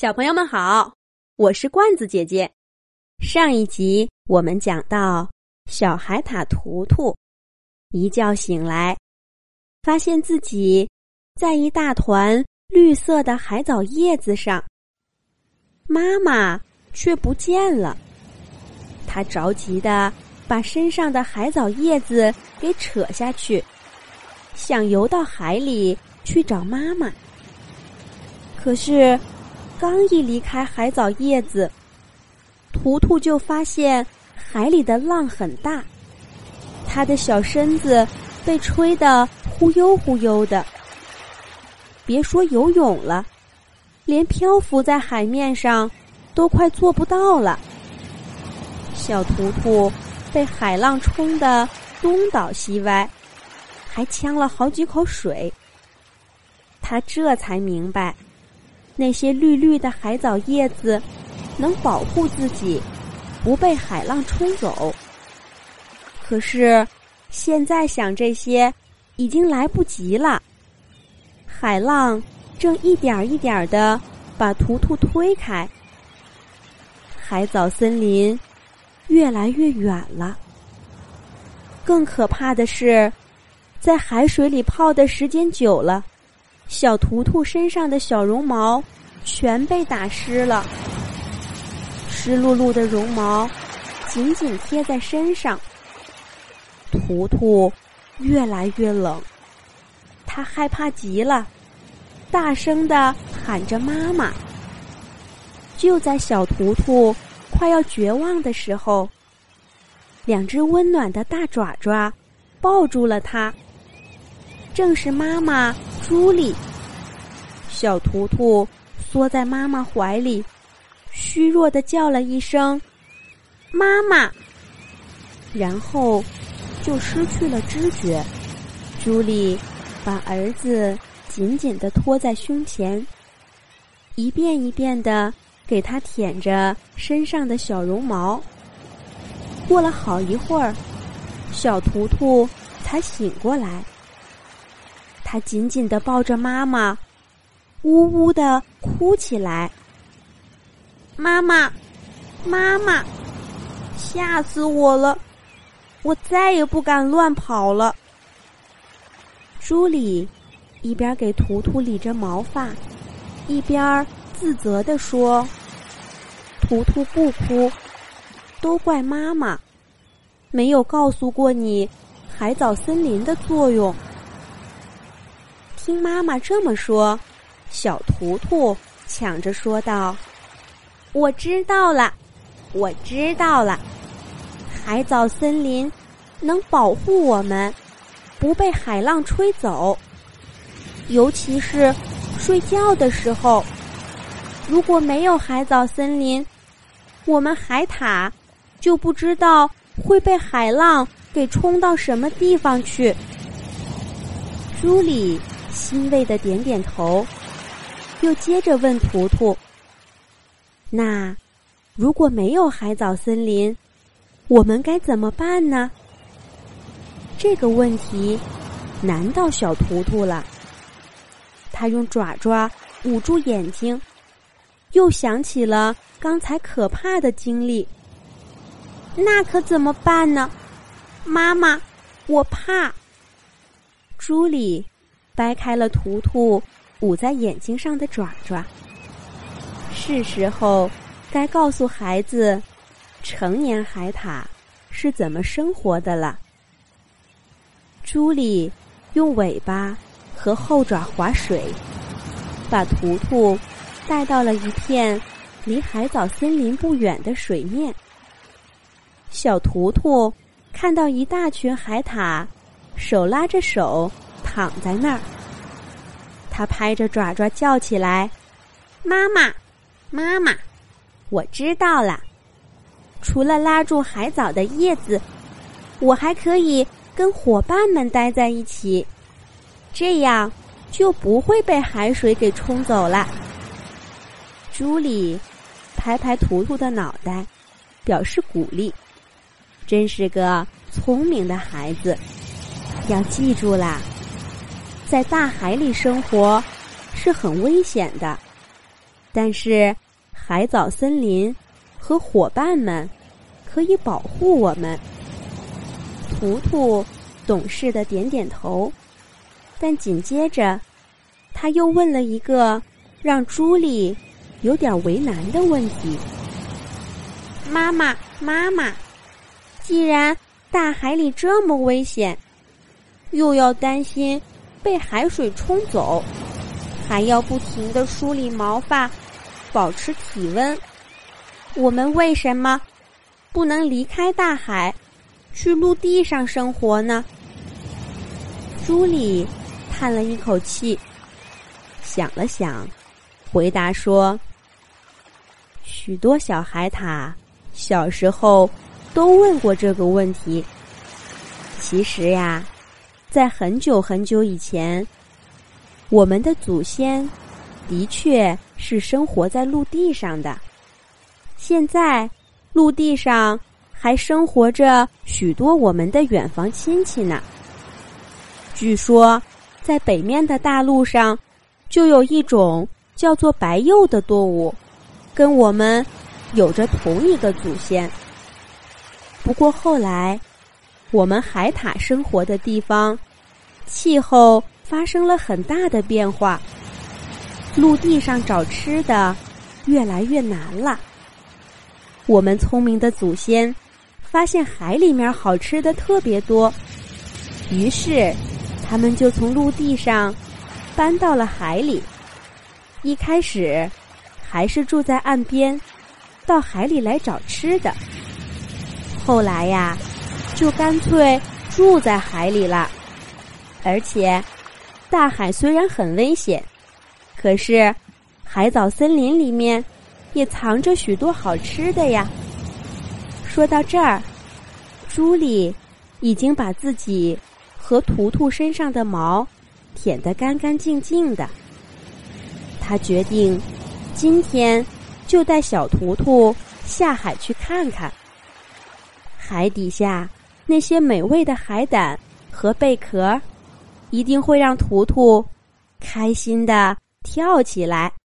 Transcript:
小朋友们好，我是罐子姐姐。上一集我们讲到，小海獭图图一觉醒来，发现自己在一大团绿色的海藻叶子上，妈妈却不见了。他着急的把身上的海藻叶子给扯下去，想游到海里去找妈妈。可是。刚一离开海藻叶子，图图就发现海里的浪很大，他的小身子被吹得忽悠忽悠的。别说游泳了，连漂浮在海面上都快做不到了。小图图被海浪冲得东倒西歪，还呛了好几口水。他这才明白。那些绿绿的海藻叶子，能保护自己不被海浪冲走。可是现在想这些，已经来不及了。海浪正一点一点的把图图推开，海藻森林越来越远了。更可怕的是，在海水里泡的时间久了。小图图身上的小绒毛全被打湿了，湿漉漉的绒毛紧紧贴在身上。图图越来越冷，他害怕极了，大声的喊着妈妈。就在小图图快要绝望的时候，两只温暖的大爪爪抱住了他。正是妈妈朱莉。小图图缩在妈妈怀里，虚弱的叫了一声“妈妈”，然后就失去了知觉。朱莉把儿子紧紧的托在胸前，一遍一遍的给他舔着身上的小绒毛。过了好一会儿，小图图才醒过来。他紧紧的抱着妈妈，呜呜的哭起来。妈妈，妈妈，吓死我了！我再也不敢乱跑了。朱莉一边给图图理着毛发，一边自责的说：“图图不哭，都怪妈妈，没有告诉过你海藻森林的作用。”听妈妈这么说，小图图抢着说道：“我知道了，我知道了。海藻森林能保护我们，不被海浪吹走。尤其是睡觉的时候，如果没有海藻森林，我们海獭就不知道会被海浪给冲到什么地方去。”朱莉。欣慰的点点头，又接着问图图：“那如果没有海藻森林，我们该怎么办呢？”这个问题难到小图图了。他用爪爪捂住眼睛，又想起了刚才可怕的经历。那可怎么办呢？妈妈，我怕。朱莉。掰开了图图捂在眼睛上的爪爪，是时候该告诉孩子，成年海獭是怎么生活的了。朱莉用尾巴和后爪划水，把图图带到了一片离海藻森林不远的水面。小图图看到一大群海獭，手拉着手。躺在那儿，他拍着爪爪叫起来：“妈妈，妈妈，我知道了。除了拉住海藻的叶子，我还可以跟伙伴们待在一起，这样就不会被海水给冲走了。”朱莉拍拍图图的脑袋，表示鼓励：“真是个聪明的孩子，要记住啦。”在大海里生活是很危险的，但是海藻森林和伙伴们可以保护我们。图图懂事的点点头，但紧接着他又问了一个让朱莉有点为难的问题：“妈妈，妈妈，既然大海里这么危险，又要担心被海水冲走，还要不停的梳理毛发，保持体温，我们为什么不能离开大海？”去陆地上生活呢？朱莉叹了一口气，想了想，回答说：“许多小海獭小时候都问过这个问题。其实呀，在很久很久以前，我们的祖先的确是生活在陆地上的。现在，陆地上……”还生活着许多我们的远房亲戚呢。据说，在北面的大陆上，就有一种叫做白鼬的动物，跟我们有着同一个祖先。不过后来，我们海獭生活的地方，气候发生了很大的变化，陆地上找吃的越来越难了。我们聪明的祖先。发现海里面好吃的特别多，于是他们就从陆地上搬到了海里。一开始还是住在岸边，到海里来找吃的。后来呀，就干脆住在海里了。而且，大海虽然很危险，可是海藻森林里面也藏着许多好吃的呀。说到这儿，朱莉已经把自己和图图身上的毛舔得干干净净的。她决定今天就带小图图下海去看看，海底下那些美味的海胆和贝壳，一定会让图图开心的跳起来。